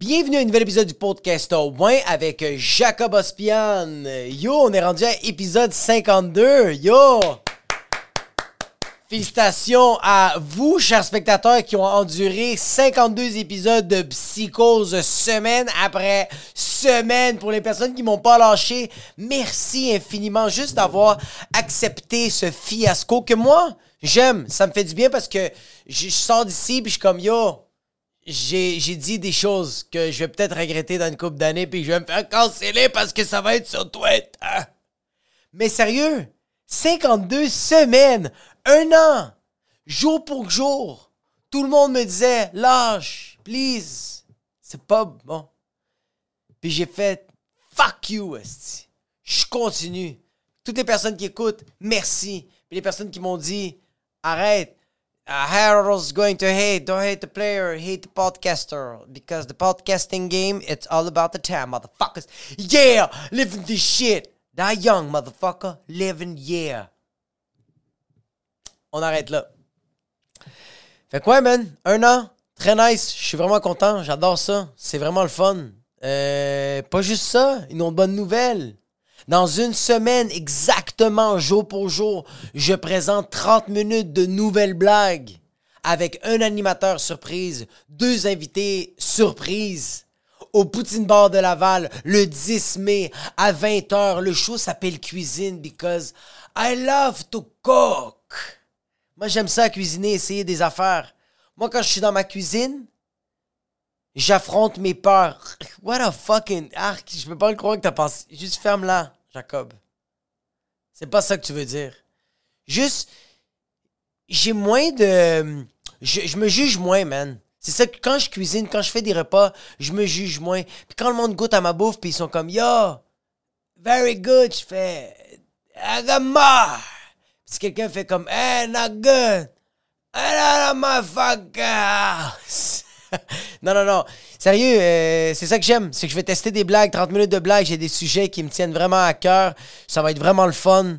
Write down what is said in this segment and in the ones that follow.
Bienvenue à un nouvel épisode du podcast au moins avec Jacob Ospian. Yo, on est rendu à épisode 52. Yo! Félicitations à vous, chers spectateurs, qui ont enduré 52 épisodes de psychose semaine après semaine. Pour les personnes qui m'ont pas lâché, merci infiniment juste d'avoir accepté ce fiasco que moi, j'aime. Ça me fait du bien parce que je sors d'ici puis je suis comme, yo, j'ai, dit des choses que je vais peut-être regretter dans une couple d'années puis je vais me faire canceller parce que ça va être sur Twitter. Mais sérieux, 52 semaines, un an, jour pour jour. Tout le monde me disait, lâche, please. C'est pas bon. Puis j'ai fait, fuck you, esti. Je continue. Toutes les personnes qui écoutent, merci. Puis les personnes qui m'ont dit, arrête. Uh, Harold's going to hate. Don't hate the player, hate the podcaster. Because the podcasting game, it's all about the time, motherfuckers. Yeah! Living this shit. Die young, motherfucker. Living, yeah. On arrête là. Fait quoi, man? Un an. Très nice. Je suis vraiment content. J'adore ça. C'est vraiment le fun. Euh, pas juste ça. Une autre bonne nouvelle. Dans une semaine, exactement jour pour jour, je présente 30 minutes de nouvelles blagues avec un animateur surprise, deux invités surprise au Poutine Bar de Laval le 10 mai à 20h. Le show s'appelle Cuisine because I love to cook. Moi, j'aime ça cuisiner, essayer des affaires. Moi, quand je suis dans ma cuisine, j'affronte mes peurs. What a fucking arc. Je peux pas le croire que t'as pensé. Juste ferme là, Jacob. C'est pas ça que tu veux dire. Juste, j'ai moins de. Je, me juge moins, man. C'est ça que quand je cuisine, quand je fais des repas, je me juge moins. Puis quand le monde goûte à ma bouffe, puis ils sont comme Yo, very good, je fais. I got more. Si quelqu'un fait comme Hey, not good. I my house. non, non, non. Sérieux, euh, c'est ça que j'aime. C'est que je vais tester des blagues, 30 minutes de blagues. J'ai des sujets qui me tiennent vraiment à cœur. Ça va être vraiment le fun.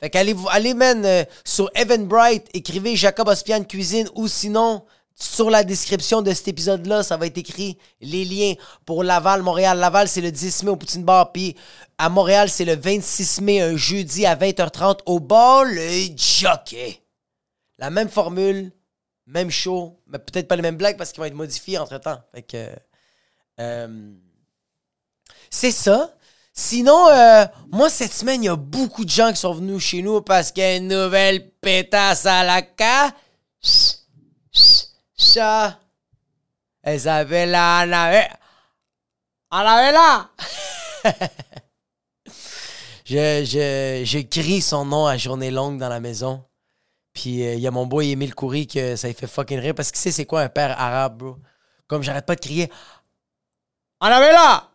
Fait qu'allez, allez, man, euh, sur Bright, écrivez Jacob Ospian Cuisine ou sinon, sur la description de cet épisode-là, ça va être écrit les liens pour Laval, Montréal. Laval, c'est le 10 mai au Poutine Bar. Puis à Montréal, c'est le 26 mai, un jeudi à 20h30 au bar Le Jockey. La même formule, même show, mais peut-être pas les mêmes blagues parce qu'ils vont être modifiés entre-temps. Fait que... Euh, c'est ça. Sinon, euh, moi, cette semaine, il y a beaucoup de gens qui sont venus chez nous parce qu'il y a une nouvelle pétasse à la ca. Ça. Isabella Anabella. Anabella! je, je, je crie son nom à journée longue dans la maison. Puis il y a mon boy Emile Coury que ça lui fait fucking rire parce que tu sais c'est quoi un père arabe, bro. Comme j'arrête pas de crier Anabella!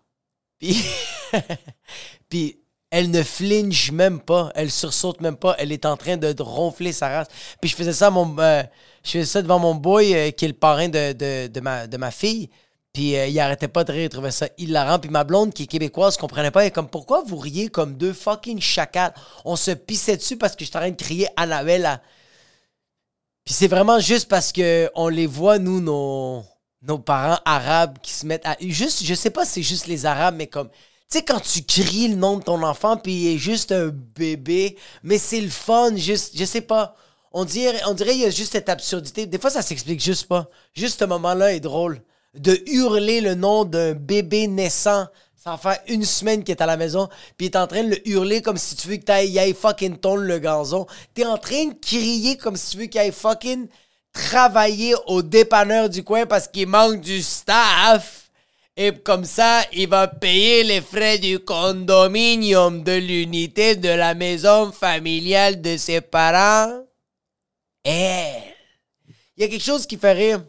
Puis, puis elle ne flinche même pas, elle sursaute même pas, elle est en train de ronfler sa race. Puis je faisais ça mon euh, je faisais ça devant mon boy euh, qui est le parrain de, ma, fille. Puis euh, il arrêtait pas de rire, il trouvait ça hilarant. Puis ma blonde, qui est québécoise, comprenait pas. Elle est comme, pourquoi vous riez comme deux fucking chacals? On se pissait dessus parce que j'étais en train de crier Annabelle. Puis c'est vraiment juste parce que on les voit, nous, nos, nos parents arabes qui se mettent à. Juste, je sais pas si c'est juste les arabes, mais comme tu sais, quand tu cries le nom de ton enfant, puis il est juste un bébé, mais c'est le fun, juste, je sais pas. On dirait, on dirait qu'il y a juste cette absurdité. Des fois, ça s'explique juste pas. Juste ce moment-là est drôle. De hurler le nom d'un bébé naissant, ça fait une semaine qu'il est à la maison, puis il est en train de le hurler comme si tu veux qu'il aille fucking tourne le gazon. T'es en train de crier comme si tu veux qu'il aille fucking travailler au dépanneur du coin parce qu'il manque du staff. Et comme ça, il va payer les frais du condominium de l'unité de la maison familiale de ses parents. Eh! Il y a quelque chose qui fait rire.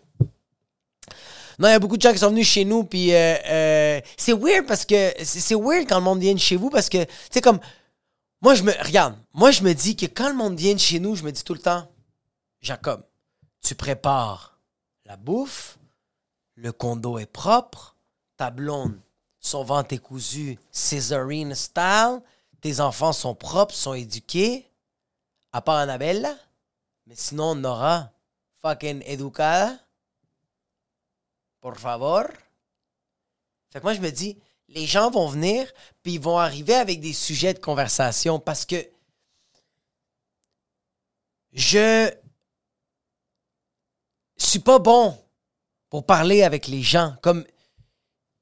Non, il y a beaucoup de gens qui sont venus chez nous, puis euh, euh, c'est weird parce que. C'est weird quand le monde vient chez vous parce que, tu comme. Moi, je me. Regarde, moi, je me dis que quand le monde vient chez nous, je me dis tout le temps, Jacob, tu prépares la bouffe, le condo est propre, ta blonde, son ventre est cousu, Césarine style, tes enfants sont propres, sont éduqués, à part Annabelle, mais sinon Nora, fucking educada, por favor. Fait que moi, je me dis, les gens vont venir, puis ils vont arriver avec des sujets de conversation parce que je suis pas bon pour parler avec les gens. Comme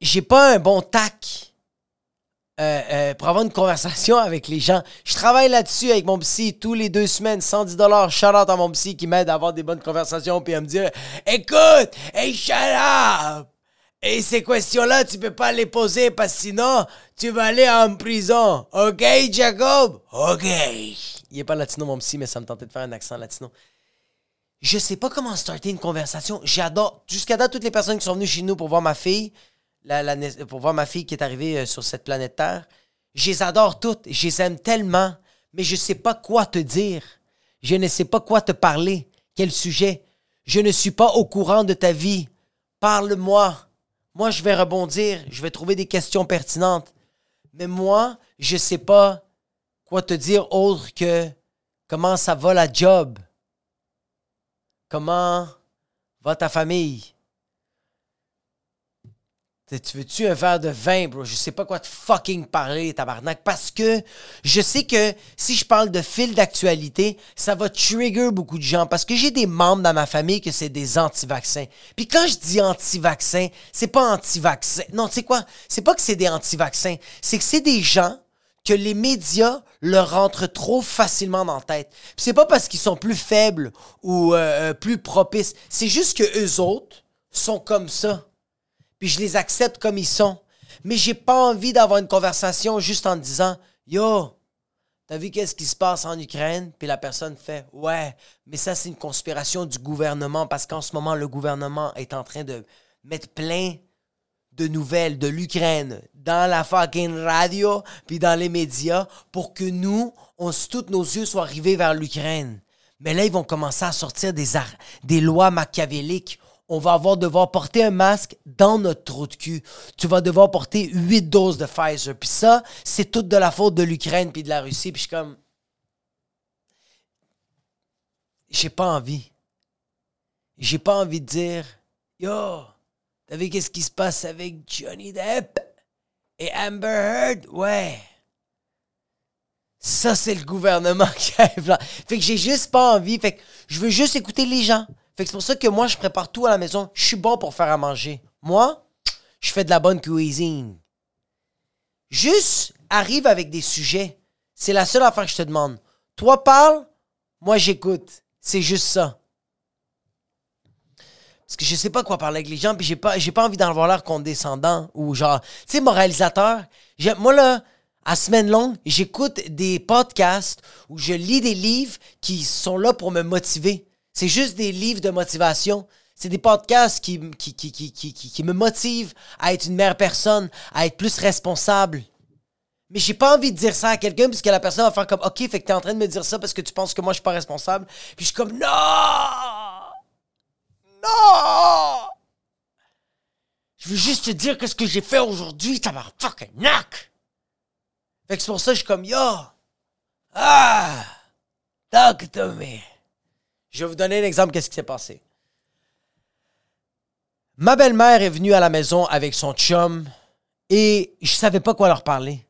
j'ai pas un bon tac euh, euh, pour avoir une conversation avec les gens. Je travaille là-dessus avec mon psy tous les deux semaines, 110 dollars. Shout out à mon psy qui m'aide à avoir des bonnes conversations puis à me dire Écoute, hey, shut up! Et ces questions-là, tu peux pas les poser parce que sinon, tu vas aller en prison. OK, Jacob? OK. Il est pas latino, mon psy, mais ça me tentait de faire un accent latino. Je sais pas comment starter une conversation. J'adore. Jusqu'à date, toutes les personnes qui sont venues chez nous pour voir ma fille, pour voir ma fille qui est arrivée euh, sur cette planète Terre, je les adore toutes. Je les aime tellement, mais je sais pas quoi te dire. Je ne sais pas quoi te parler. Quel sujet? Je ne suis pas au courant de ta vie. Parle-moi. Moi, je vais rebondir, je vais trouver des questions pertinentes. Mais moi, je sais pas quoi te dire autre que comment ça va la job? Comment va ta famille? Tu veux-tu un verre de vin, bro? Je sais pas quoi te fucking parler, tabarnak. Parce que je sais que si je parle de fil d'actualité, ça va trigger beaucoup de gens. Parce que j'ai des membres dans ma famille que c'est des anti-vaccins. Puis quand je dis anti-vaccins, c'est pas anti-vaccins. Non, tu sais quoi? C'est pas que c'est des anti-vaccins. C'est que c'est des gens que les médias leur rentrent trop facilement dans la tête. Puis c'est pas parce qu'ils sont plus faibles ou euh, euh, plus propices. C'est juste que eux autres sont comme ça puis je les accepte comme ils sont. Mais j'ai pas envie d'avoir une conversation juste en disant Yo, t'as vu qu'est-ce qui se passe en Ukraine? Puis la personne fait Ouais, mais ça, c'est une conspiration du gouvernement parce qu'en ce moment, le gouvernement est en train de mettre plein de nouvelles de l'Ukraine dans la fucking radio puis dans les médias pour que nous, tous nos yeux soient rivés vers l'Ukraine. Mais là, ils vont commencer à sortir des, des lois machiavéliques on va avoir devoir porter un masque dans notre trou de cul. Tu vas devoir porter 8 doses de Pfizer. Puis ça, c'est toute de la faute de l'Ukraine puis de la Russie. Puis je suis comme... J'ai pas envie. J'ai pas envie de dire, yo, t'as vu qu'est-ce qui se passe avec Johnny Depp et Amber Heard? Ouais. Ça, c'est le gouvernement qui là. Fait que j'ai juste pas envie. Fait que je veux juste écouter les gens. Fait que c'est pour ça que moi, je prépare tout à la maison. Je suis bon pour faire à manger. Moi, je fais de la bonne cuisine. Juste arrive avec des sujets. C'est la seule affaire que je te demande. Toi, parle, moi, j'écoute. C'est juste ça. Parce que je sais pas quoi parler avec les gens, puis j'ai pas, pas envie d'en avoir l'air condescendant ou genre, tu sais, moralisateur. Moi, là, à semaine longue, j'écoute des podcasts ou je lis des livres qui sont là pour me motiver. C'est juste des livres de motivation. C'est des podcasts qui, me motivent à être une meilleure personne, à être plus responsable. Mais j'ai pas envie de dire ça à quelqu'un puisque la personne va faire comme OK, fait que t'es en train de me dire ça parce que tu penses que moi je suis pas responsable. Puis je suis comme Non! Non! Je veux juste te dire que ce que j'ai fait aujourd'hui, ça m'a fucking knock! Fait que c'est pour ça que je suis comme Yo! Ah! Talk to me! Je vais vous donner un exemple, qu'est-ce qui s'est passé. Ma belle-mère est venue à la maison avec son chum et je savais pas quoi leur parler.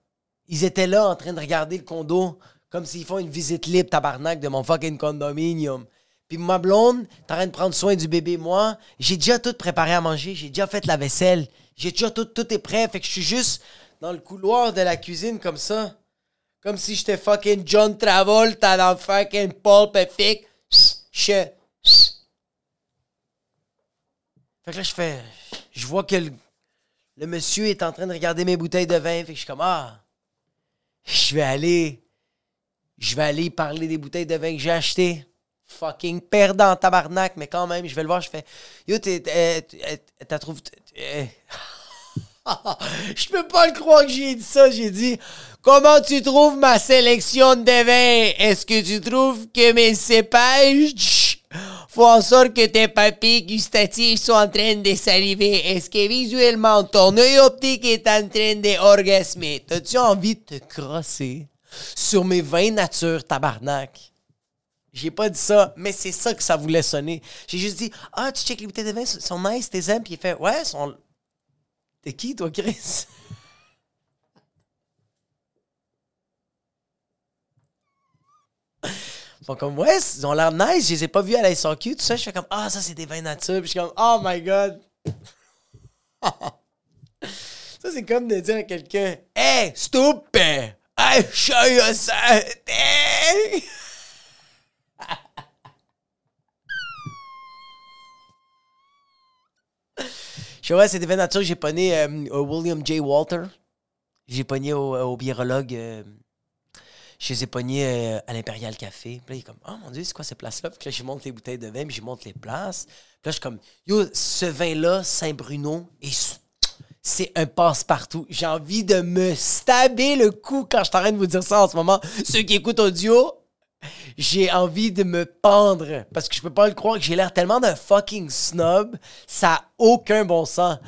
Ils étaient là en train de regarder le condo comme s'ils font une visite libre tabarnak de mon fucking condominium. Puis ma blonde est en train de prendre soin du bébé. Moi, j'ai déjà tout préparé à manger, j'ai déjà fait la vaisselle, j'ai déjà tout, tout est prêt. Fait que je suis juste dans le couloir de la cuisine comme ça. Comme si j'étais fucking John Travolta dans fucking Pulp Fiction. Je. Fait que là, je fais. Je vois que le, monsieur est en train de regarder mes bouteilles de vin. Fait que je suis comme, ah, je vais aller. Je vais aller parler des bouteilles de vin que j'ai achetées. Fucking perdant tabarnak, mais quand même, je vais le voir. Je fais, yo, t'as trouvé. je peux pas le croire que j'ai dit ça. J'ai dit, comment tu trouves ma sélection de vins? Est-ce que tu trouves que mes cépages font en sorte que tes papilles gustatives sont en train de saliver? Est-ce que visuellement ton œil optique est en train d'orgasmer? T'as-tu envie de te crosser sur mes vins nature, tabarnak? J'ai pas dit ça, mais c'est ça que ça voulait sonner. J'ai juste dit, ah, tu check les bouteilles de vin, sont nice, tes aimes? Puis il fait, ouais, sont T'es qui, toi, Chris? Ils comme, ouais, ils ont l'air nice. Je les ai pas vus à la SRQ, tout ça. Je fais comme, ah, ça, c'est des vins nature. Puis je suis comme, oh my god. ça, c'est comme de dire à quelqu'un, hey, stupid! I show you! Je ouais, c'est des vins nature. J'ai pogné euh, William J. Walter. J'ai pogné au, au biérologue. euh, je les ai pognés euh, à l'Impérial Café. Puis là, il est comme, oh mon Dieu, c'est quoi ces places-là? Puis là, je lui montre les bouteilles de vin, puis je lui montre les places. Puis là, je suis comme, yo, ce vin-là, Saint-Bruno, est- c'est un passe-partout. J'ai envie de me stabber le cou quand je train de vous dire ça en ce moment. Ceux qui écoutent audio, j'ai envie de me pendre parce que je peux pas le croire que j'ai l'air tellement d'un fucking snob. Ça a aucun bon sens.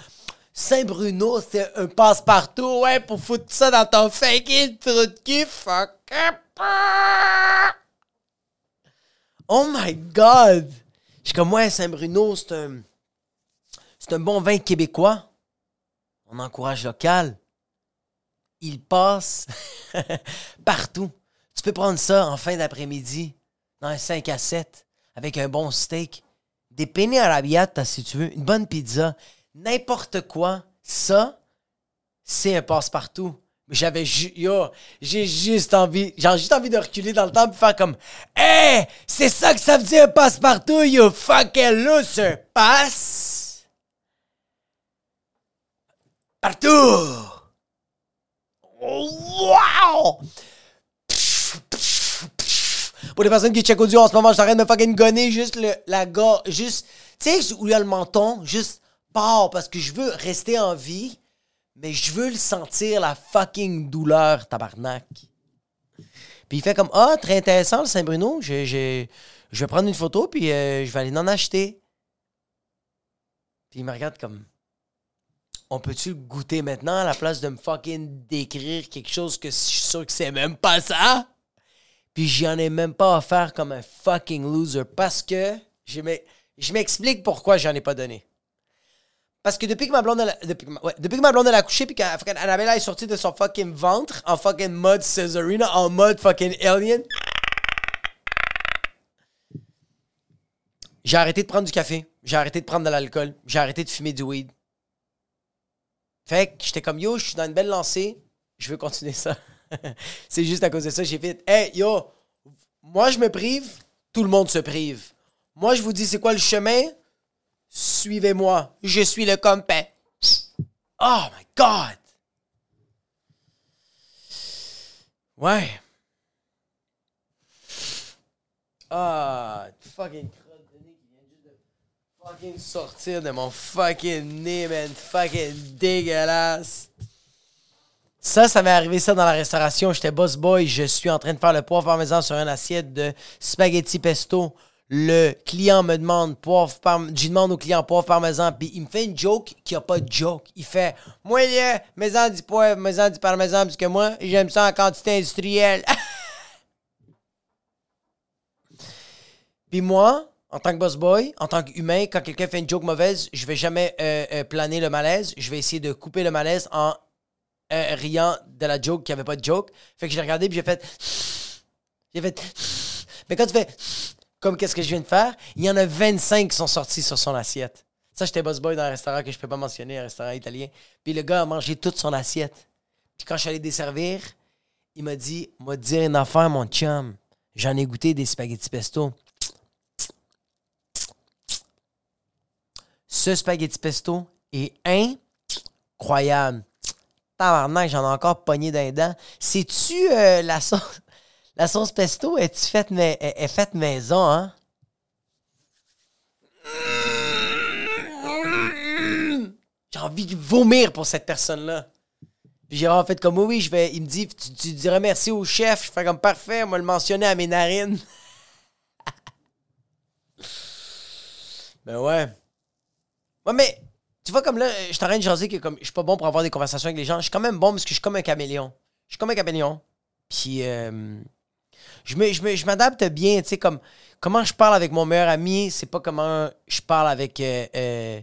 Saint-Bruno, c'est un passe-partout, ouais, pour foutre ça dans ton fucking trou de cul, fuck up. Oh my god! Je suis comme, ouais, Saint-Bruno, c'est un. C'est un bon vin québécois. On encourage local. Il passe partout. Tu peux prendre ça en fin d'après-midi, dans un 5 à 7, avec un bon steak, des penne arrabbiata, si tu veux, une bonne pizza, n'importe quoi. Ça, c'est un passe-partout. Mais j'avais j'ai juste envie, j'ai juste envie de reculer dans le temps et faire comme Hey, c'est ça que ça veut dire un passe-partout, you fucking loser. Passe partout. Wow! Pour les personnes qui checkent audio en ce moment, train de me fucking gonner juste le, la gorge, juste, tu sais, où il y a le menton, juste part parce que je veux rester en vie, mais je veux le sentir, la fucking douleur, tabarnak. Puis il fait comme, ah, très intéressant le Saint-Bruno, je, je, je vais prendre une photo, puis euh, je vais aller en acheter. Puis il me regarde comme, on peut-tu goûter maintenant à la place de me fucking décrire quelque chose que je suis sûr que c'est même pas ça? Puis j'en ai même pas offert comme un fucking loser parce que je m'ex- je m'explique pourquoi j'en ai pas donné. Parce que depuis que ma blonde, elle a- depuis, ouais, depuis que ma blonde a couché puis qu'Annabelle est sortie de son fucking ventre en fucking mode Cesarina, en mode fucking alien, j'ai arrêté de prendre du café, j'ai arrêté de prendre de l'alcool, j'ai arrêté de fumer du weed. Fait que j'étais comme yo, je suis dans une belle lancée, je veux continuer ça. c'est juste à cause de ça, j'ai fait hey yo, moi je me prive, tout le monde se prive. Moi je vous dis c'est quoi le chemin? Suivez-moi, je suis le compet. Oh my god. Ouais. Ah, fucking crotte de nez qui vient juste de fucking sortir de mon fucking nez, man. Fucking dégueulasse. Ça, ça m'est arrivé ça dans la restauration. J'étais boss boy. Je suis en train de faire le poivre parmesan sur une assiette de spaghetti pesto. Le client me demande poivre parmesan. Je demande au client poivre parmesan. Puis il me fait une joke qui a pas de joke. Il fait Moi, là, maison du poivre, maison du parmesan, parce que moi, j'aime ça en quantité industrielle. Puis moi, en tant que boss boy, en tant qu'humain, quand quelqu'un fait une joke mauvaise, je vais jamais euh, euh, planer le malaise. Je vais essayer de couper le malaise en euh, riant de la joke qui avait pas de joke. Fait que j'ai regardé puis j'ai fait. J'ai fait. Mais quand tu fais. Comme qu'est-ce que je viens de faire, il y en a 25 qui sont sortis sur son assiette. Ça, j'étais boss boy dans un restaurant que je peux pas mentionner, un restaurant italien. Puis le gars a mangé toute son assiette. Puis quand je suis allé desservir, il m'a dit M'a dire une affaire, mon chum. J'en ai goûté des spaghettis pesto. Ce spaghetti pesto est incroyable. Tabarnak, j'en ai encore pogné d'un dent. C'est-tu euh, la sauce... La sauce pesto, est-tu faite, mais, est, est faite maison, hein? J'ai envie de vomir pour cette personne-là. Puis j'ai vraiment fait comme, oui, oui, je vais... Il me dit, tu, tu dirais merci au chef. Je fais comme, parfait, on va le mentionner à mes narines. ben ouais. Ouais, mais tu vois, comme là, je suis en train de que comme je suis pas bon pour avoir des conversations avec les gens. Je suis quand même bon parce que je suis comme un caméléon. Je suis comme un caméléon. Puis euh, je me- je m'adapte bien, tu sais, comme comment je parle avec mon meilleur ami, c'est pas comment je parle avec euh, euh,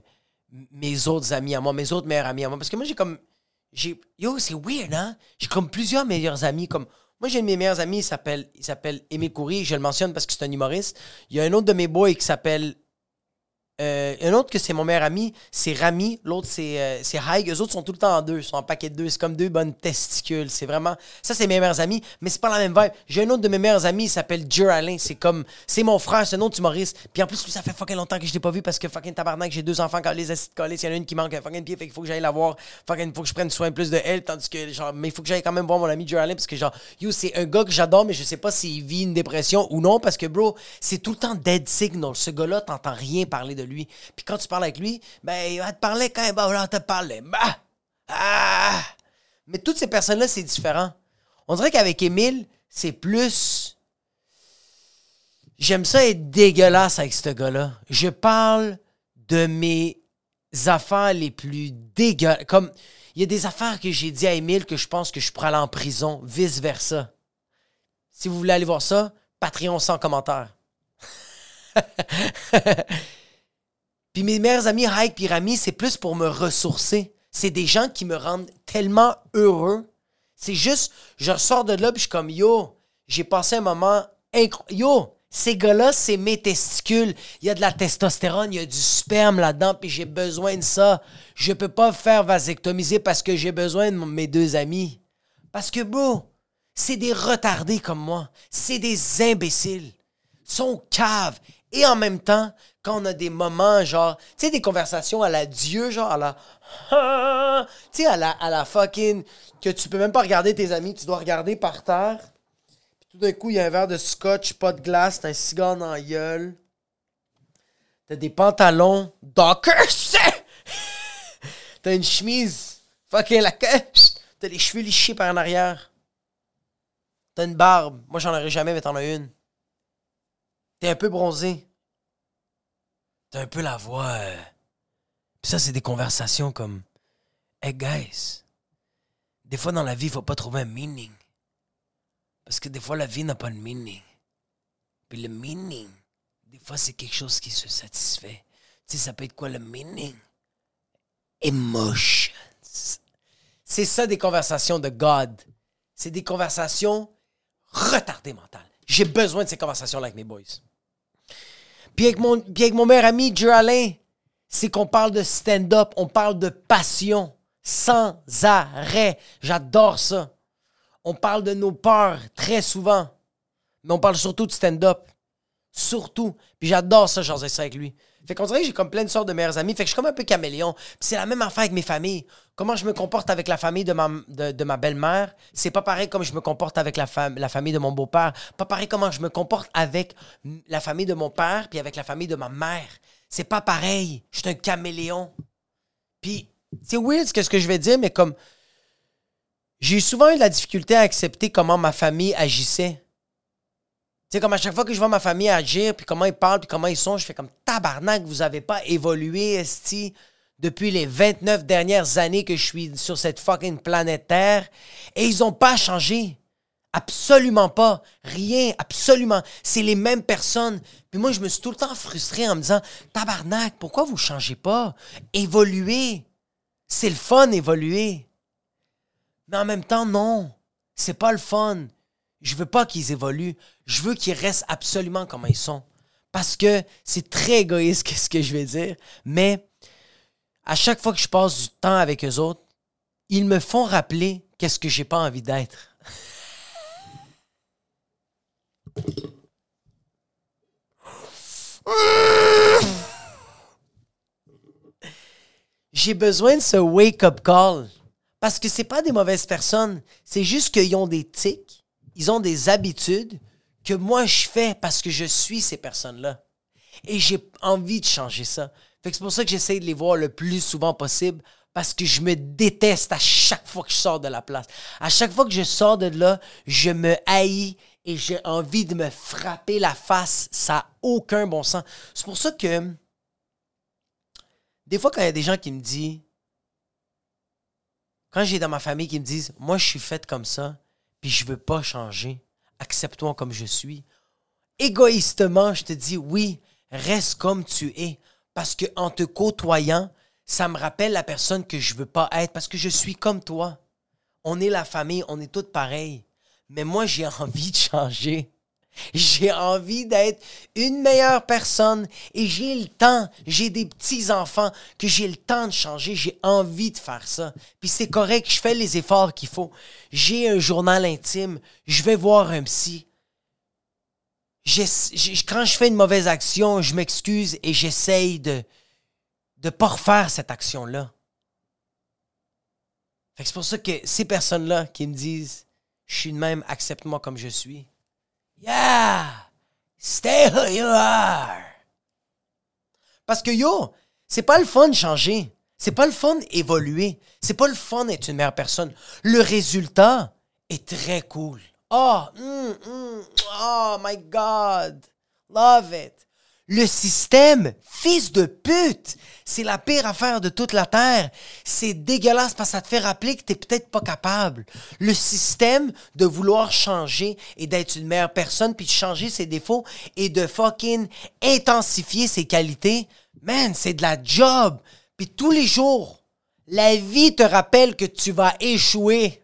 mes autres amis à moi, mes autres meilleurs amis à moi. Parce que moi, j'ai comme. Yo, c'est weird, hein? J'ai comme plusieurs meilleurs amis. Comme, moi, j'ai un de mes meilleurs amis, il s'appelle, il s'appelle Émile Coury. Je le mentionne parce que c'est un humoriste. Il y a un autre de mes boys qui s'appelle euh, un autre que c'est mon meilleur ami, c'est Rami. L'autre, c'est euh, Haig. Eux autres sont tout le temps en deux. Ils sont en paquet de deux. C'est comme deux bonnes testicules. C'est vraiment. Ça, c'est mes meilleurs amis, mais c'est pas la même vibe. J'ai un autre de mes meilleurs amis, il s'appelle Jer Alain. C'est comme. C'est mon frère, c'est un autre humoriste. Puis en plus, lui, ça fait fucking longtemps que je l'ai pas vu parce que fucking tabarnak, j'ai deux enfants quand les acides collés. Il y en a une qui manque un fucking pied, fait qu'il faut que j'aille la voir. Fucking, faut que je prenne soin plus de elle. Tandis que, genre, mais il faut que j'aille quand même voir mon ami Jer Alain parce que, genre, yo, c'est un gars que j'adore, mais je sais pas s'il vit une dépression ou non parce que, bro, c'est tout le temps dead signal. Ce gars-là, t'entends rien parler de lui. Puis quand tu parles avec lui, ben, il va te parler quand il va te parler. Bah! Ah! Mais toutes ces personnes-là, c'est différent. On dirait qu'avec Émile, c'est plus. J'aime ça être dégueulasse avec ce gars-là. Je parle de mes affaires les plus dégueulasses. Comme, il y a des affaires que j'ai dit à Émile que je pense que je pourrais aller en prison, vice-versa. Si vous voulez aller voir ça, Patreon sans commentaire. Puis mes meilleurs amis, Hike et Rami, c'est plus pour me ressourcer. C'est des gens qui me rendent tellement heureux. C'est juste, je ressors de là, puis je suis comme, yo, j'ai passé un moment incroyable. Yo, ces gars-là, c'est mes testicules. Il y a de la testostérone, il y a du sperme là-dedans, puis j'ai besoin de ça. Je peux pas faire vasectomiser parce que j'ai besoin de mes deux amis. Parce que, bro, c'est des retardés comme moi. C'est des imbéciles. Ils sont caves. Et en même temps, quand on a des moments, genre, tu sais, des conversations à la Dieu, genre, à la. Tu sais, à la, à la fucking. que tu peux même pas regarder tes amis, tu dois regarder par terre. Puis tout d'un coup, il y a un verre de scotch, pas de glace, t'as un cigare dans la gueule. T'as des pantalons Dockers! t'as une chemise fucking la T'as les cheveux lichés par en arrière. T'as une barbe. Moi, j'en aurais jamais, mais t'en as une. T'es un peu bronzé. T'as un peu la voix. Euh, Puis ça, c'est des conversations comme Hey guys, des fois dans la vie, il faut pas trouver un meaning. Parce que des fois, la vie n'a pas de meaning. Puis le meaning, des fois, c'est quelque chose qui se satisfait. Tu sais, ça peut être quoi le meaning? Emotions. C'est ça des conversations de God. C'est des conversations retardées mentales. J'ai besoin de ces conversations-là avec mes boys. Puis avec mon, avec mon meilleur ami, Alain, c'est qu'on parle de stand-up, on parle de passion sans arrêt. J'adore ça. On parle de nos peurs très souvent, mais on parle surtout de stand-up. Surtout. Puis j'adore ça, j'en ça avec lui. Fait qu'on dirait que j'ai comme plein de sortes de meilleurs amis. Fait que je suis comme un peu caméléon. C'est la même affaire avec mes familles. Comment je me comporte avec la famille de ma, de, ma belle-mère, c'est pas pareil comme je me comporte avec la, la famille de mon beau-père. Pas pareil comment je me comporte avec la famille de mon père puis avec la famille de ma mère. C'est pas pareil. Je suis un caméléon. Puis c'est weird ce que je vais dire, mais comme j'ai souvent eu de la difficulté à accepter comment ma famille agissait. C'est comme à chaque fois que je vois ma famille agir, puis comment ils parlent, puis comment ils sont, je fais comme tabarnak, vous avez pas évolué, esti, depuis les 29 dernières années que je suis sur cette fucking planète Terre. Et ils ont pas changé. Absolument pas. Rien, absolument. C'est les mêmes personnes. Puis moi, je me suis tout le temps frustré en me disant Tabarnak, pourquoi vous changez pas? Évoluez. C'est le fun, évoluer. Mais en même temps, non. C'est pas le fun. Je veux pas qu'ils évoluent. Je veux qu'ils restent absolument comme ils sont. Parce que c'est très égoïste ce que je vais dire, mais à chaque fois que je passe du temps avec eux autres, ils me font rappeler qu'est-ce que j'ai pas envie d'être. J'ai besoin de ce wake-up call. Parce que c'est pas des mauvaises personnes. C'est juste qu'ils ont des tics ils ont des habitudes que moi je fais parce que je suis ces personnes-là. Et j'ai envie de changer ça. c'est pour ça que j'essaie de les voir le plus souvent possible parce que je me déteste à chaque fois que je sors de la place. À chaque fois que je sors de là, je me haïs et j'ai envie de me frapper la face. Ça n'a aucun bon sens. C'est pour ça que des fois, quand il y a des gens qui me disent, quand j'ai dans ma famille qui me disent, moi je suis faite comme ça, puis je veux pas changer. Accepte-toi comme je suis. Égoïstement, je te dis oui, reste comme tu es. Parce que en te côtoyant, ça me rappelle la personne que je veux pas être parce que je suis comme toi. On est la famille, on est toutes pareilles. Mais moi, j'ai envie de changer. J'ai envie d'être une meilleure personne et j'ai le temps. J'ai des petits-enfants que j'ai le temps de changer. J'ai envie de faire ça. Puis c'est correct, je fais les efforts qu'il faut. J'ai un journal intime. Je vais voir un psy. quand je fais une mauvaise action, je m'excuse et j'essaye de ne pas refaire cette action-là. C'est pour ça que ces personnes-là qui me disent Je suis de même, accepte-moi comme je suis Yeah! Stay who you are! Parce que yo, c'est pas le fun de changer. C'est pas le fun d'évoluer. C'est pas le fun d'être une meilleure personne. Le résultat est très cool. Oh, oh my God. Love it. Le système, fils de pute, c'est la pire affaire de toute la Terre. C'est dégueulasse parce que ça te fait rappeler que t'es peut-être pas capable. Le système de vouloir changer et d'être une meilleure personne, puis de changer ses défauts et de fucking intensifier ses qualités, man, c'est de la job. Puis tous les jours, la vie te rappelle que tu vas échouer.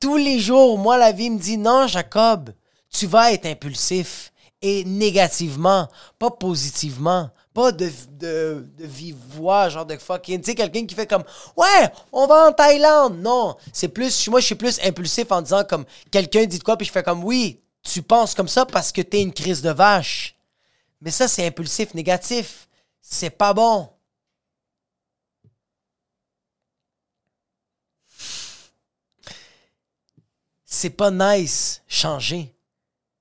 Tous les jours, moi, la vie me dit, non, Jacob, tu vas être impulsif et négativement, pas positivement. Pas de, de, de vive voix, genre de fucking. Tu sais, quelqu'un qui fait comme Ouais, on va en Thaïlande. Non. C'est plus. Moi, je suis plus impulsif en disant comme quelqu'un dit quoi, puis je fais comme Oui, tu penses comme ça parce que t'es une crise de vache. Mais ça, c'est impulsif négatif. C'est pas bon. C'est pas nice changer.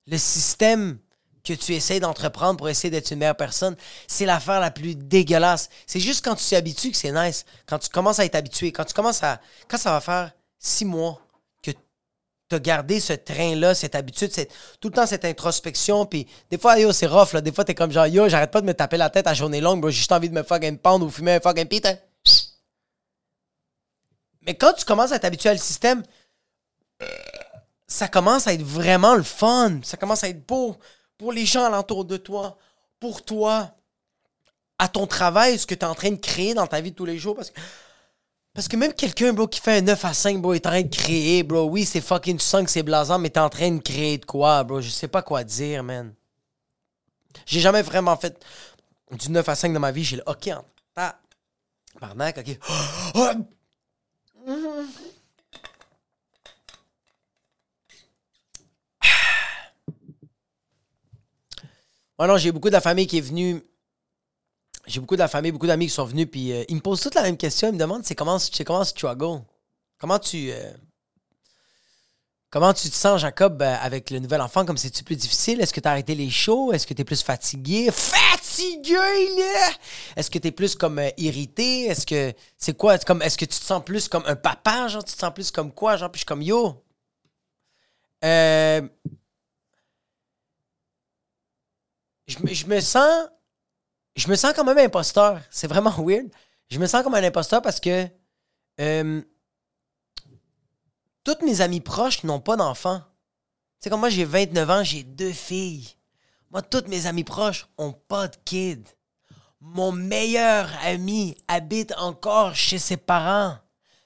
Le système que tu essaies d'entreprendre pour essayer d'être une meilleure personne, c'est l'affaire la plus dégueulasse. C'est juste quand tu t'y habitues que c'est nice. Quand tu commences à être habitué, quand tu commences à. Quand ça va faire six mois que tu as gardé ce train-là, cette habitude, tout le temps cette introspection, puis des fois, yo, c'est rough, là. Des fois, t'es comme genre, yo, j'arrête pas de me taper la tête à journée longue, bro. J'ai juste envie de me fucking pendre ou fumer un fucking pit. Mais quand tu commences à t'habituer au système, ça commence à être vraiment le fun. Ça commence à être beau pour les gens alentour de toi, pour toi, à ton travail, ce que tu es en train de créer dans ta vie de tous les jours. Parce que, parce que même quelqu'un, bro, qui fait un 9 à 5, bro, est en train de créer, bro. Oui, c'est fucking, tu sens que c'est blasant, mais t'es en train de créer de quoi, bro? Je sais pas quoi dire, man. J'ai jamais vraiment fait du 9 à 5 dans ma vie. J'ai le OK en. Ah, Barnac, OK? Oh non, j'ai beaucoup de la famille qui est venue. J'ai beaucoup de la famille, beaucoup d'amis qui sont venus, puis euh, ils me posent toutes la même question. Ils me demandent c'est comment, c'est comment struggle? Comment tu. Euh, comment tu te sens, Jacob, euh, avec le nouvel enfant? Comme c'est-tu plus difficile? Est-ce que tu as arrêté les shows? Est-ce que tu es plus fatigué? Fatigué, là! Est-ce que tu es plus comme irrité? Est-ce que. C'est quoi? Comme, est-ce que tu te sens plus comme un papa? Genre, tu te sens plus comme quoi? Genre, puis je suis comme yo. Euh je, me sens. Je me sens quand même imposteur. C'est vraiment weird. Je me sens comme un imposteur parce que. Euh, toutes mes amis proches n'ont pas d'enfants. C'est comme moi, j'ai 29 ans, j'ai deux filles. Moi, toutes mes amis proches ont pas de kids. Mon meilleur ami habite encore chez ses parents.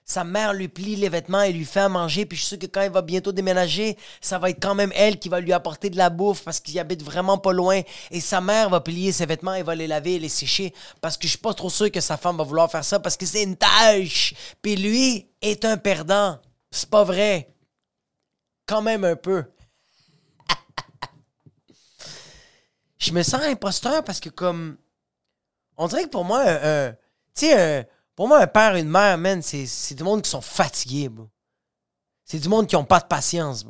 Sa mère lui plie les vêtements et lui fait manger. Puis je suis sûr que quand il va bientôt déménager, ça va être quand même elle qui va lui apporter de la bouffe parce qu'il habite vraiment pas loin. Et sa mère va plier ses vêtements et va les laver et les sécher parce que je suis pas trop sûr que sa femme va vouloir faire ça parce que c'est une tâche. Puis lui est un perdant. C'est pas vrai. Quand même un peu. je me sens imposteur parce que comme... On dirait que pour moi, tu sais, pour moi, un père et une mère, man, c'est du monde qui sont fatigués. C'est du monde qui n'ont pas de patience.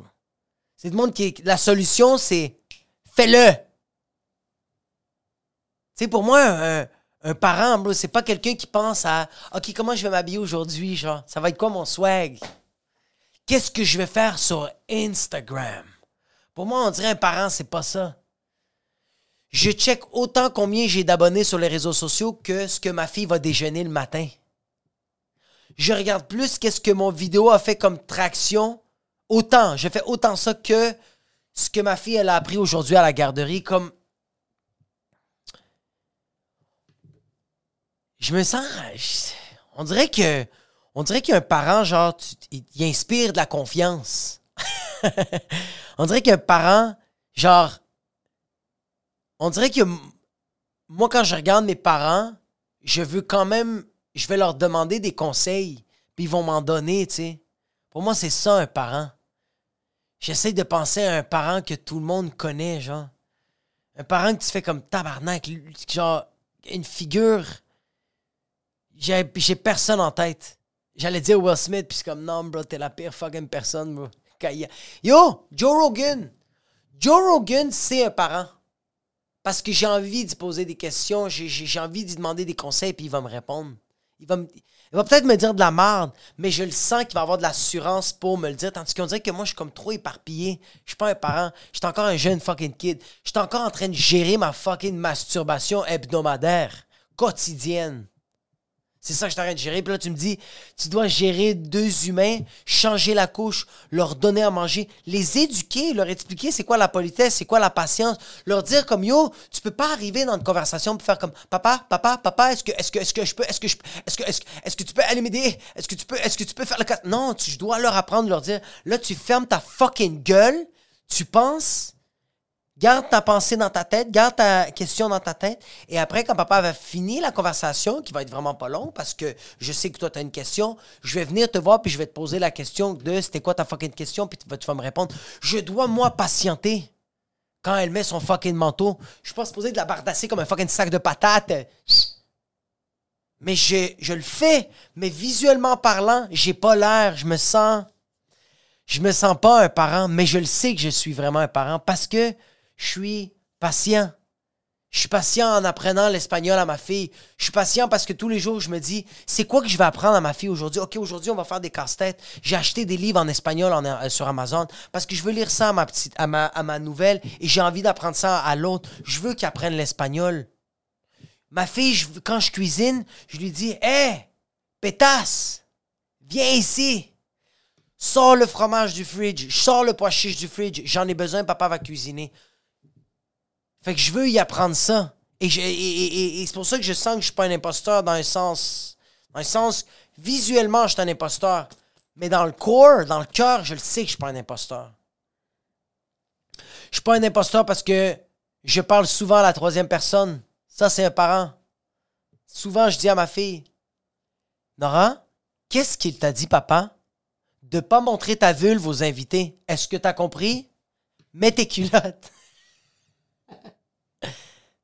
C'est du monde qui. La solution, c'est fais-le. Tu sais, pour moi, un, un parent, c'est pas quelqu'un qui pense à OK, comment je vais m'habiller aujourd'hui, ça va être quoi mon swag? Qu'est-ce que je vais faire sur Instagram? Pour moi, on dirait un parent, c'est pas ça. Je check autant combien j'ai d'abonnés sur les réseaux sociaux que ce que ma fille va déjeuner le matin. Je regarde plus qu'est-ce que mon vidéo a fait comme traction. Autant, je fais autant ça que ce que ma fille elle a appris aujourd'hui à la garderie comme je me sens. on dirait que. On dirait qu'un parent, genre, il inspire de la confiance. on dirait qu'un parent, genre. On dirait que moi, quand je regarde mes parents, je veux quand même. Je vais leur demander des conseils, puis ils vont m'en donner, tu sais. Pour moi, c'est ça, un parent. J'essaie de penser à un parent que tout le monde connaît, genre. Un parent que tu fais comme tabarnak, genre, une figure. J'ai j'ai personne en tête. J'allais dire Will Smith, puis c'est comme, non, bro, t'es la pire fucking personne, bro. Yo, Joe Rogan. Joe Rogan, c'est un parent. Parce que j'ai envie d'y poser des questions, j'ai- envie d'y demander des conseils, puis il va me répondre. Il va, me- il va peut-être me dire de la merde, mais je le sens qu'il va avoir de l'assurance pour me le dire. Tandis qu'on dirait que moi, je suis comme trop éparpillé. Je suis pas un parent. Je suis encore un jeune fucking kid. Je suis encore en train de gérer ma fucking masturbation hebdomadaire, quotidienne. C'est ça que je train de gérer. Puis là, tu me dis, tu dois gérer deux humains, changer la couche, leur donner à manger, les éduquer, leur expliquer c'est quoi la politesse, c'est quoi la patience, leur dire comme yo, tu peux pas arriver dans une conversation pour faire comme papa, papa, papa, est-ce que, est-ce que, est-ce que je peux, est-ce que je, est-ce que, est-ce que, est-ce que tu peux aller m'aider, est-ce que tu peux, est-ce que tu peux faire le Non, tu, je dois leur apprendre, leur dire, là, tu fermes ta fucking gueule, tu penses. Garde ta pensée dans ta tête, garde ta question dans ta tête. Et après, quand papa va finir la conversation, qui va être vraiment pas long, parce que je sais que toi, tu as une question, je vais venir te voir, puis je vais te poser la question de c'était quoi ta fucking question, puis tu vas, tu vas me répondre. Je dois, moi, patienter. Quand elle met son fucking manteau, je suis pas supposé de la bardasser comme un fucking sac de patates. Mais je, je le fais. Mais visuellement parlant, j'ai pas l'air. Je me sens je me sens pas un parent, mais je le sais que je suis vraiment un parent parce que je suis patient. Je suis patient en apprenant l'espagnol à ma fille. Je suis patient parce que tous les jours, je me dis, c'est quoi que je vais apprendre à ma fille aujourd'hui? OK, aujourd'hui, on va faire des casse-têtes. J'ai acheté des livres en espagnol euh, sur Amazon parce que je veux lire ça à ma, petite, à ma, nouvelle et j'ai envie d'apprendre ça à l'autre. Je veux qu'elle apprenne l'espagnol. Ma fille, quand je cuisine, je lui dis, Hé, pétasse, viens ici. Sors le fromage du fridge, sors le pois chiche du fridge, j'en ai besoin, papa va cuisiner. Fait que je veux y apprendre ça. Et, c'est pour ça que je sens que je suis pas un imposteur dans un sens. Dans un sens, visuellement, je suis un imposteur. Mais dans le corps, dans le cœur, je le sais que je suis pas un imposteur. Je suis pas un imposteur parce que je parle souvent à la troisième personne. Ça, c'est un parent. Souvent, je dis à ma fille, Nora, qu'est-ce qu'il t'a dit, papa? de pas montrer ta vulve aux invités? Est-ce que tu as compris? Mets tes culottes.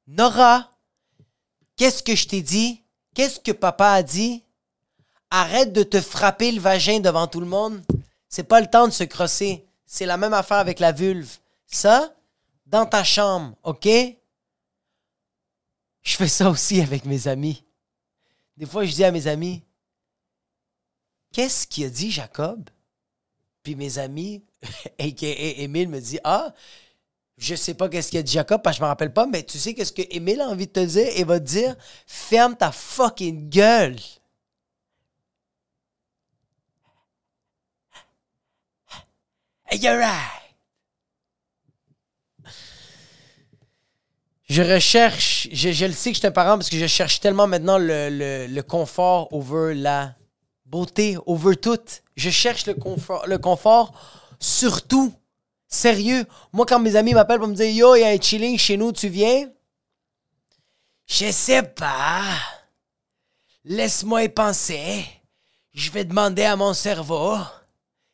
Nora, qu'est-ce que je t'ai dit? Qu'est-ce que papa a dit? Arrête de te frapper le vagin devant tout le monde. C'est pas le temps de se crosser. C'est la même affaire avec la vulve. Ça, dans ta chambre, OK? Je fais ça aussi avec mes amis. Des fois, je dis à mes amis, Qu'est-ce qu'il a dit, Jacob? Puis mes amis, a.k.a. Émile, me dit Ah, je sais pas qu'est-ce qu'il a dit Jacob, parce que je me rappelle pas, mais tu sais qu'est-ce que Émile a envie de te dire? Il va te dire? Ferme ta fucking gueule. You're right. Je recherche, je, je le sais que je suis un parent parce que je cherche tellement maintenant le, le- le confort over la beauté, over tout. Je cherche le confort, le confort surtout. Sérieux? Moi, quand mes amis m'appellent pour me dire Yo, il y a un chilling chez nous, tu viens? Je sais pas. Laisse-moi y penser. Je vais demander à mon cerveau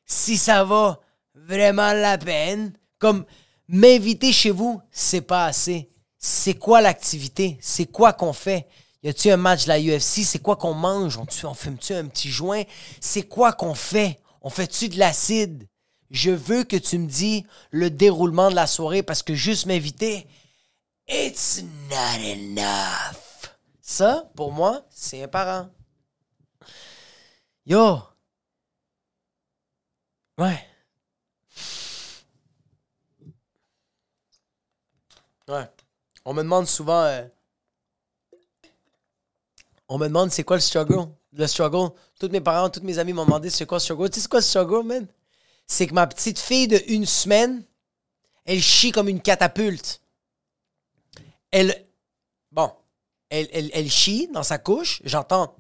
si ça vaut vraiment la peine. Comme m'inviter chez vous, c'est pas assez. C'est quoi l'activité? C'est quoi qu'on fait? Y a-tu un match de la UFC? C'est quoi qu'on mange? On, on fume-tu un petit joint? C'est quoi qu'on fait? On fait-tu de l'acide? Je veux que tu me dis le déroulement de la soirée parce que juste m'inviter, it's not enough. Ça, pour moi, c'est un parent. Yo! Ouais. Ouais. On me demande souvent. euh, on me demande c'est quoi le struggle? Le struggle. Tous mes parents, tous mes amis m'ont demandé c'est quoi le struggle. Tu sais c'est quoi le struggle, man? C'est que ma petite fille de une semaine, elle chie comme une catapulte. Elle. Bon. elle, elle, elle chie dans sa couche, j'entends.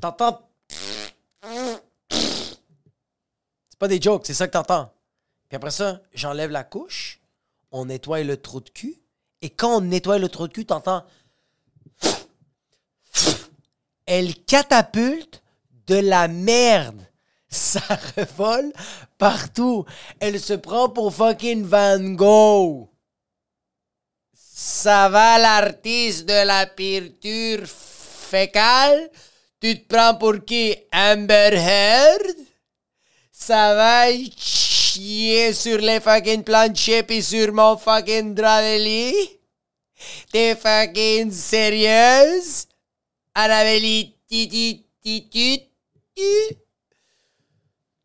T'entends? C'est pas des jokes, c'est ça que t'entends. Puis après ça, j'enlève la couche, on nettoie le trou de cul, et quand on nettoie le trou de cul, t'entends. Elle catapulte de la merde. Ça revole partout. Elle se prend pour fucking Van Gogh. Ça va l'artiste de la peinture fécale? Tu te prends pour qui? Amber Heard? Ça va chier sur les fucking planchers pis sur mon fucking drap de lit? T'es fucking sérieuse?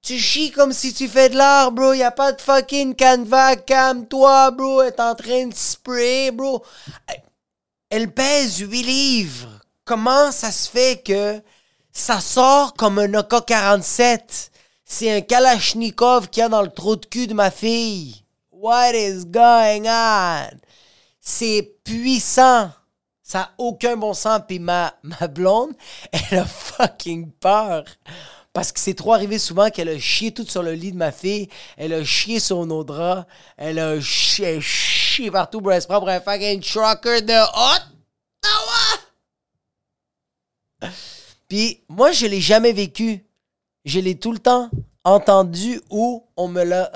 Tu chies comme si tu fais de l'art, bro. Y a pas de fucking canevas. Calme-toi, bro. Elle est en train de spray, bro. Elle pèse 8 livres. Comment ça se fait que ça sort comme un AK-47? C'est un Kalachnikov qu'il y a dans le trou de cul de ma fille. What is going on? C'est puissant. Ça n'a aucun bon sens. Puis ma, ma blonde, elle a fucking peur. Parce que c'est trop arrivé souvent qu'elle a chié tout sur le lit de ma fille. Elle a chié sur nos draps. Elle a chié, chié partout pour elle un fucking trucker de Ottawa. Puis moi, je l'ai jamais vécu. Je l'ai tout le temps entendu ou on me l'a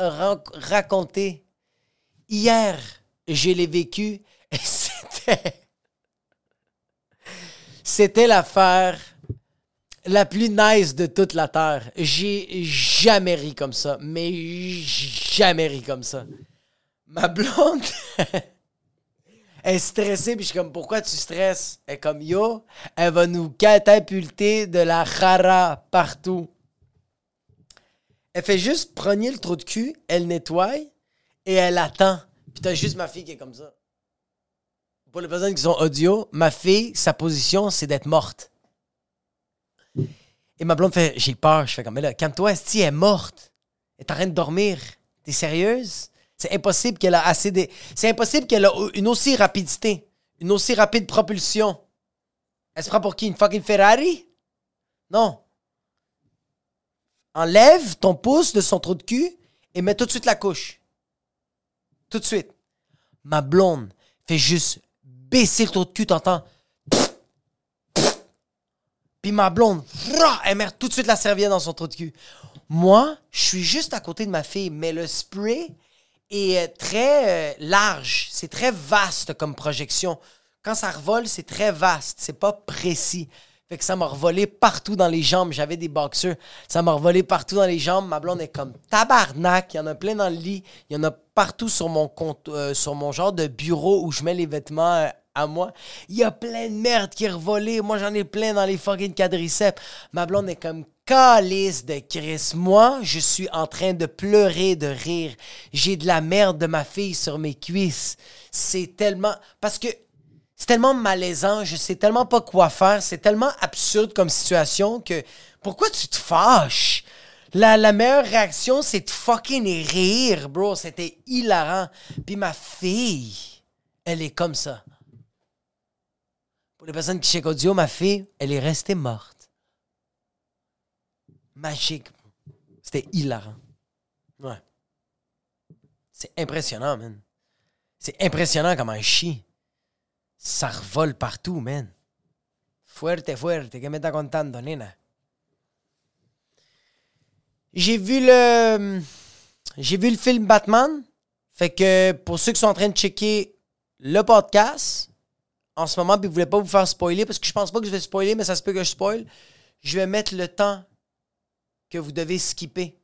raconté. Hier, je l'ai vécu et c'était. C'était l'affaire la plus nice de toute la terre. J'ai jamais ri comme ça, mais jamais ri comme ça. Ma blonde est stressée, puis je suis comme, pourquoi tu stresses? Elle est comme, yo, elle va nous catapulter de la chara partout. Elle fait juste prendre le trou de cul, elle nettoie et elle attend. Puis t'as juste ma fille qui est comme ça. Pour les personnes qui sont audio, ma fille, sa position, c'est d'être morte. Et ma blonde fait J'ai peur. Je fais comme Mais là, calme-toi, Esti est morte. Elle est en train de dormir. T'es sérieuse? C'est impossible qu'elle a assez de. C'est impossible qu'elle a une aussi rapidité, une aussi rapide propulsion. Elle se prend pour qui? Une fucking Ferrari? Non. Enlève ton pouce de son trou de cul et mets tout de suite la couche. Tout de suite. Ma blonde fait juste baisser le trou de cul, t'entends? Puis ma blonde, elle met tout de suite la serviette dans son trou de cul. Moi, je suis juste à côté de ma fille, mais le spray est euh, très euh, large. C'est très vaste comme projection. Quand ça revole, c'est très vaste. C'est pas précis. Fait que ça m'a revolé partout dans les jambes. J'avais des boxers. Ça m'a revolé partout dans les jambes. Ma blonde est comme tabarnak. Il y en a plein dans le lit. Il y en a partout sur mon euh, sur mon genre de bureau où je mets les vêtements à moi. Il y a plein de merde qui est revolée. Moi, j'en ai plein dans les fucking quadriceps. Ma blonde est comme calice de Chris. Moi, je suis en train de pleurer de rire. J'ai de la merde de ma fille sur mes cuisses. C'est tellement... Parce que c'est tellement malaisant. Je sais tellement pas quoi faire. C'est tellement absurde comme situation que... Pourquoi tu te fâches? La, la meilleure réaction, c'est de fucking rire, bro. C'était hilarant. Puis ma fille, elle est comme ça. Pour les personnes qui checkent audio, ma fille, elle est restée morte. Magique. C'était hilarant. Ouais. C'est impressionnant, man. C'est impressionnant comment elle chie. Ça revole partout, man. Fuerte, fuerte. Que me está contando, nena? J'ai vu le. J'ai vu le film Batman. Fait que pour ceux qui sont en train de checker le podcast, en ce moment, puis vous voulez pas vous faire spoiler, parce que je pense pas que je vais spoiler, mais ça se peut que je spoil. Je vais mettre le temps que vous devez skipper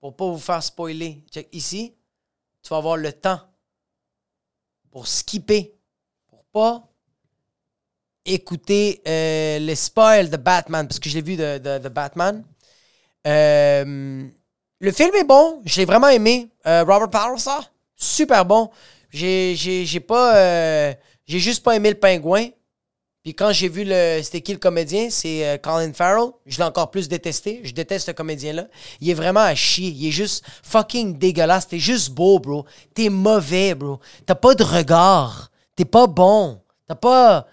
pour pas vous faire spoiler. Ici, tu vas avoir le temps pour skipper, pour pas écouter euh, les spoils de Batman, parce que je l'ai vu de, de, Batman. Euh, le film est bon, je l'ai vraiment aimé. Euh, Robert Pattinson, super bon. J'ai pas j'ai juste pas aimé le pingouin. Puis quand j'ai vu le. C'était qui le comédien C'est euh, Colin Farrell. Je l'ai encore plus détesté. Je déteste ce comédien-là. Il est vraiment à chier. Il est juste fucking dégueulasse. T'es juste beau, bro. T'es mauvais, bro. T'as pas de regard. T'es pas bon. T'as pas.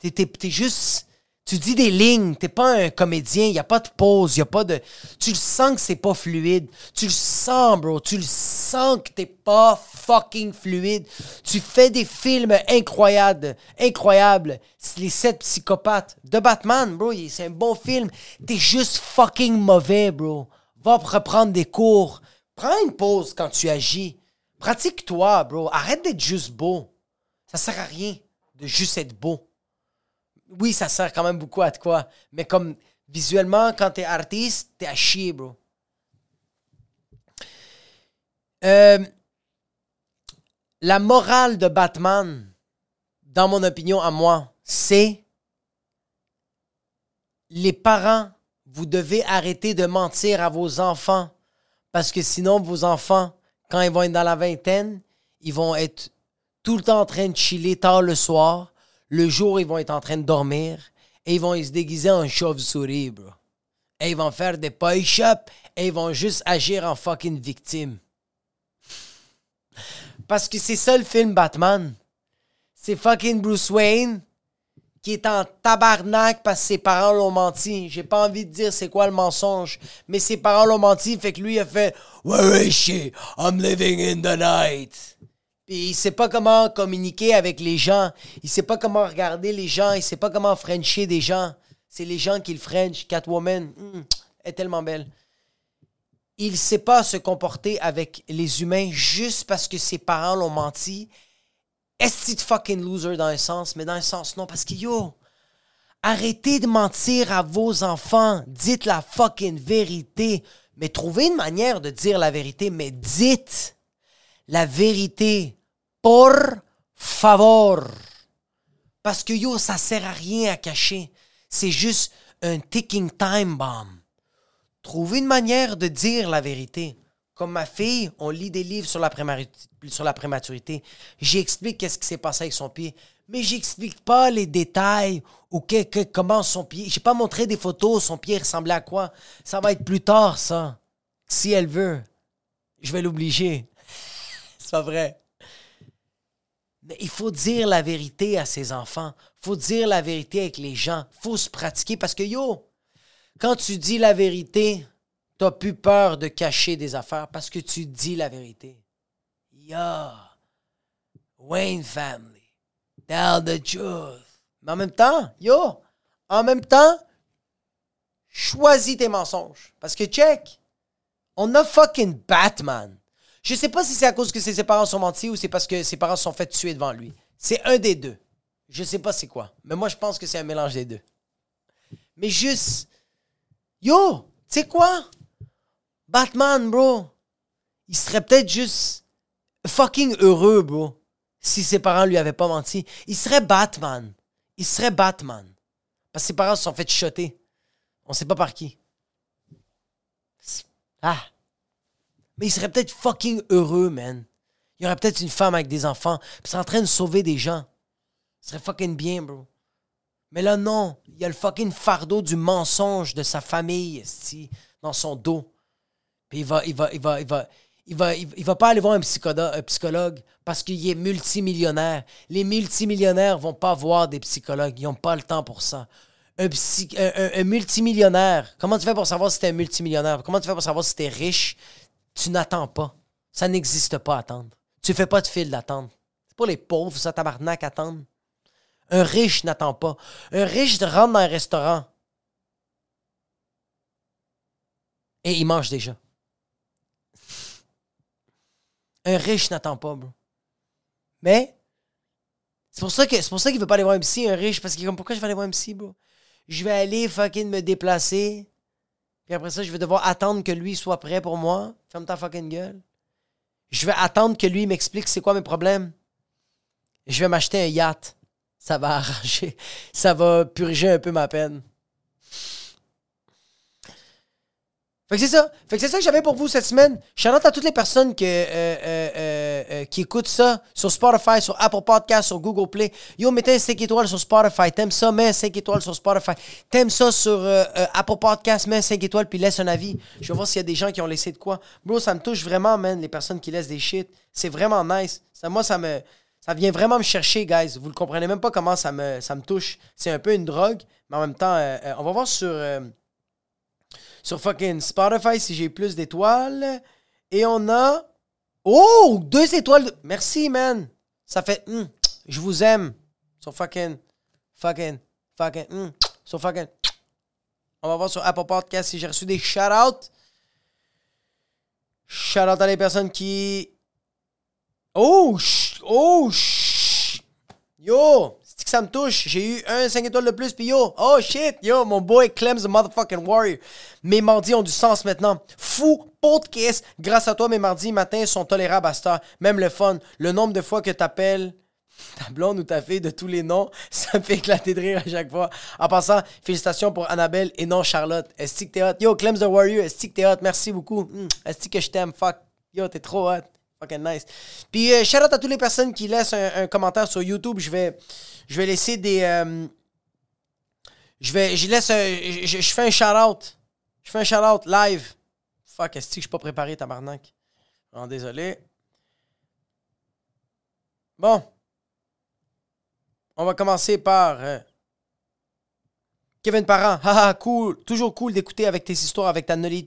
T'es, t'es- juste. Tu dis des lignes. T'es pas un comédien. Y a pas de pause. Y a pas de. Tu le sens que c'est pas fluide. Tu le sens, bro. Tu le sens que t'es pas fucking fluide. Tu fais des films incroyables. Incroyables. Les sept psychopathes de Batman, bro. C'est un bon film. T'es juste fucking mauvais, bro. Va reprendre des cours. Prends une pause quand tu agis. Pratique-toi, bro. Arrête d'être juste beau. Ça sert à rien de juste être beau. Oui, ça sert quand même beaucoup à quoi. Mais comme visuellement, quand t'es artiste, t'es à chier, bro. Euh, la morale de Batman, dans mon opinion à moi, c'est les parents, vous devez arrêter de mentir à vos enfants parce que sinon, vos enfants, quand ils vont être dans la vingtaine, ils vont être tout le temps en train de chiller tard le soir. Le jour, ils vont être en train de dormir et ils vont se déguiser en chauve-souris, bro. Et ils vont faire des push-ups et ils vont juste agir en fucking victime. Parce que c'est ça le film Batman. C'est fucking Bruce Wayne qui est en tabarnak parce que ses parents l'ont menti. J'ai pas envie de dire c'est quoi le mensonge, mais ses parents l'ont menti, fait que lui a fait Where is she? I'm living in the night. Puis il sait pas comment communiquer avec les gens, il sait pas comment regarder les gens, il sait pas comment frencher des gens. C'est les gens qui le french. Catwoman, elle est tellement belle. Il sait pas se comporter avec les humains juste parce que ses parents l'ont menti. Est-ce fucking loser dans un sens, mais dans un sens non, parce que yo, arrêtez de mentir à vos enfants, dites la fucking vérité, mais trouvez une manière de dire la vérité, mais dites la vérité, por favor. Parce que yo, ça sert à rien à cacher, c'est juste un ticking time bomb. Trouvez une manière de dire la vérité. Comme ma fille, on lit des livres sur la, prématurité. J'explique qu'est-ce qui s'est passé avec son pied. Mais j'explique pas les détails ou comment son pied. J'ai pas montré des photos, son pied ressemblait à quoi. Ça va être plus tard, ça. Si elle veut. Je vais l'obliger. C'est pas vrai. Mais il faut dire la vérité à ses enfants. faut dire la vérité avec les gens. faut se pratiquer parce que yo, quand tu dis la vérité, t'as plus peur de cacher des affaires parce que tu dis la vérité. Yo, Wayne family, tell the truth. Mais en même temps, yo, en même temps, choisis tes mensonges. Parce que check, on a fucking Batman. Je sais pas si c'est à cause que ses parents sont mentis ou c'est parce que ses parents se sont fait tuer devant lui. C'est un des deux. Je sais pas c'est quoi. Mais moi, je pense que c'est un mélange des deux. Mais juste, yo, tu sais quoi? Batman, bro, il serait peut-être juste fucking heureux, bro, si ses parents lui avaient pas menti. Il serait Batman. Il serait Batman. Parce que ses parents se sont fait shotter. On sait pas par qui. Ah. Mais il serait peut-être fucking heureux, man. Il y aurait peut-être une femme avec des enfants. Puis c'est en train de sauver des gens. Ce serait fucking bien, bro. Mais là, non. Il y a le fucking fardeau du mensonge de sa famille, dans son dos. Puis il va, il va, il va, il va, il va, il va, pas aller voir un, psychologue parce qu'il est multimillionnaire. Les multimillionnaires vont pas voir des psychologues. Ils ont pas le temps pour ça. Un, multimillionnaire, comment tu fais pour savoir si t'es un multimillionnaire? Comment tu fais pour savoir si t'es riche? Tu n'attends pas. Ça n'existe pas attendre. Tu fais pas de fil d'attente. C'est pour les pauvres, ça, tabarnak, attendre. Un riche n'attend pas. Un riche rentre dans un restaurant et il mange déjà. Un riche n'attend pas, bro. Mais c'est pour ça que c'est pour ça qu'il veut pas aller voir psy, un riche, parce qu'il est comme pourquoi je vais aller voir psy, bro? Je vais aller fucking me déplacer. Puis après ça, je vais devoir attendre que lui soit prêt pour moi. Ferme ta fucking gueule. Je vais attendre que lui m'explique c'est quoi mes problèmes. Je vais m'acheter un yacht. Ça va arranger. Ça va purger un peu ma peine. Fait que c'est ça. Fait que c'est ça que j'avais pour vous cette semaine. Shout out à toutes les personnes euh, euh, euh, qui écoutent ça sur Spotify, sur Apple Podcasts, sur Google Play. Yo, mettez un 5 étoiles sur Spotify. T'aimes ça, mets un 5 étoiles sur Spotify. T'aimes ça sur Apple Podcasts, mets un 5 étoiles puis laisse un avis. Je vais voir s'il y a des gens qui ont laissé de quoi. Bro, ça me touche vraiment, man, les personnes qui laissent des shit. C'est vraiment nice. Ça, moi, ça me, Ça vient vraiment me chercher, guys. Vous ne comprenez même pas comment ça me, ça me touche. C'est un peu une drogue, mais en même temps, euh, euh, on va voir sur, euh, sur fucking Spotify si j'ai plus d'étoiles. Et on a. Oh! Deux étoiles. Merci, man. Ça fait. hmm, je vous aime. Sur fucking. Fucking. Fucking. hmm, sur fucking. On va voir sur Apple Podcast si j'ai reçu des shout-outs. Shout-out à les personnes qui. Oh! ch- Oh! ch- Yo! C'est que ça me touche? J'ai eu un 5 étoiles de plus, puis yo! Oh shit! Yo, mon boy Clems the motherfucking warrior. Mes mardis ont du sens maintenant. Fou podcast. Grâce à toi, mes mardis matins sont tolérables à. Même le fun. Le nombre de fois que t'appelles ta blonde ou ta fille de tous les noms, ça me fait éclater de rire à chaque fois. En passant, félicitations pour Annabelle et non Charlotte. Est-ce que t'es hot? Yo, Clems the Warrior, est-ce que t'es hot? Merci beaucoup. Mm, Est-ce que je t'aime? Fuck. Yo, t'es trop hot. Fucking nice. Puis, euh, shout out à toutes les personnes qui laissent un, commentaire sur YouTube. Je vais, je vais laisser des. euh, je vais. Je laisse. un- je, je fais un shout out. Je fais un shout out live. Fuck, est-ce que je suis pas préparé, tabarnak? Oh, désolé. Bon. On va commencer par euh, Kevin Parent. Haha, cool. Toujours cool d'écouter avec tes histoires, avec ta nollie.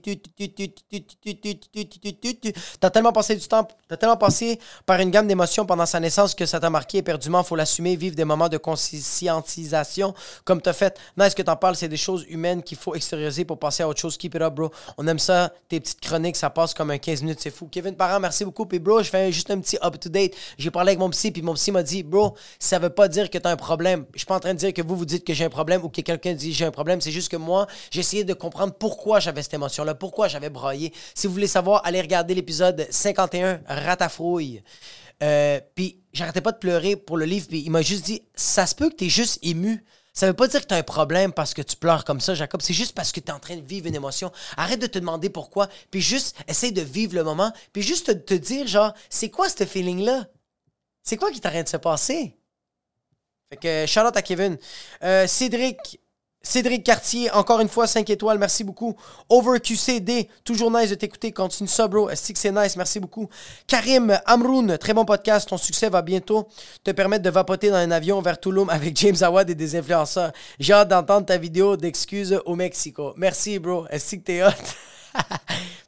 T'as tellement passé du temps, t'as tellement passé par une gamme d'émotions pendant sa naissance que ça t'a marqué éperdument. Faut l'assumer, vivre des moments de conscientisation comme t'as fait. Nice que t'en parles, c'est des choses humaines qu'il faut extérioriser pour passer à autre chose. Keep it up, bro. On aime ça. Tes petites chroniques, ça passe comme un 15 minutes, c'est fou. Kevin Parent, merci beaucoup. Puis, bro, je fais juste un petit up-to-date. J'ai parlé avec mon psy, puis mon psy m'a dit, bro, ça veut pas dire que t'as un problème. Je suis pas en train de dire que vous, vous dites que j'ai un problème ou que quelqu'un dit j'ai un problème. C'est juste que moi, essayé de comprendre pourquoi j'avais cette émotion-là, pourquoi j'avais broyé. Si vous voulez savoir, allez regarder l'épisode 51, Ratafrouille. Euh, puis j'arrêtais pas de pleurer pour le livre, puis il m'a juste dit ça se peut que t'es juste ému. Ça veut pas dire que t'as un problème parce que tu pleures comme ça, Jacob. C'est juste parce que t'es en train de vivre une émotion. Arrête de te demander pourquoi, puis juste essaye de vivre le moment, puis juste te, te dire genre c'est quoi ce feeling-là? C'est quoi qui t'arrête de se passer? Fait que shout out à Kevin. Euh, Cédric. Cédric Cartier, encore une fois, 5 étoiles, merci beaucoup. OverQCD, toujours nice de t'écouter, continue ça, bro. Que c'est nice, merci beaucoup. Karim Amroun, très bon podcast, ton succès va bientôt te permettre de vapoter dans un avion vers Tulum avec James Awad et des influenceurs. J'ai hâte d'entendre ta vidéo d'excuses au Mexico. Merci, bro. Que t'es hot?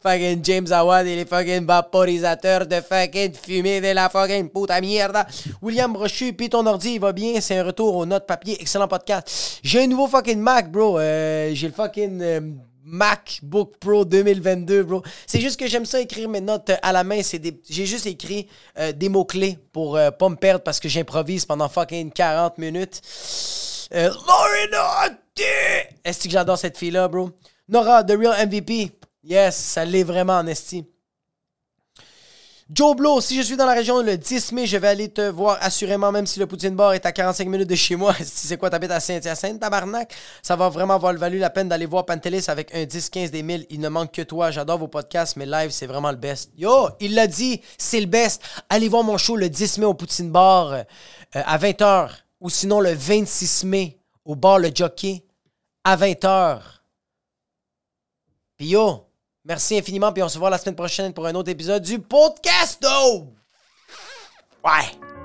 Fucking James Awad et les fucking vaporisateurs de fucking fumée de la fucking puta mierda. William Brochu, puis ton ordi, il va bien. C'est un retour aux notes papier. Excellent podcast. J'ai un nouveau fucking Mac, bro. Euh, J'ai le fucking euh, MacBook Pro 2022, bro. C'est juste que j'aime ça écrire mes notes à la main. C'est des... J'ai juste écrit euh, des mots-clés pour euh, pas me perdre parce que j'improvise pendant fucking 40 minutes. Euh! Est-ce que j'adore cette fille-là, bro? Nora, The Real MVP. Yes, ça l'est vraiment en. Joe Blow, si je suis dans la région le 10 mai, je vais aller te voir assurément, même si le Poutine Bar est à 45 minutes de chez moi. Si c'est quoi, t'habites à Saint-Hyacinthe, tabarnak? Ça va vraiment valu la peine d'aller voir Pantelis avec un 10-15 des 1000. Il ne manque que toi. J'adore vos podcasts, mais live, c'est vraiment le best. Yo, il l'a dit, c'est le best. Allez voir mon show le 10 mai au Poutine Bar euh, à 20h. Ou sinon le 26 mai au bar Le Jockey à 20h. Puis yo, merci infiniment, puis on se voit la semaine prochaine pour un autre épisode du podcast. Ouais.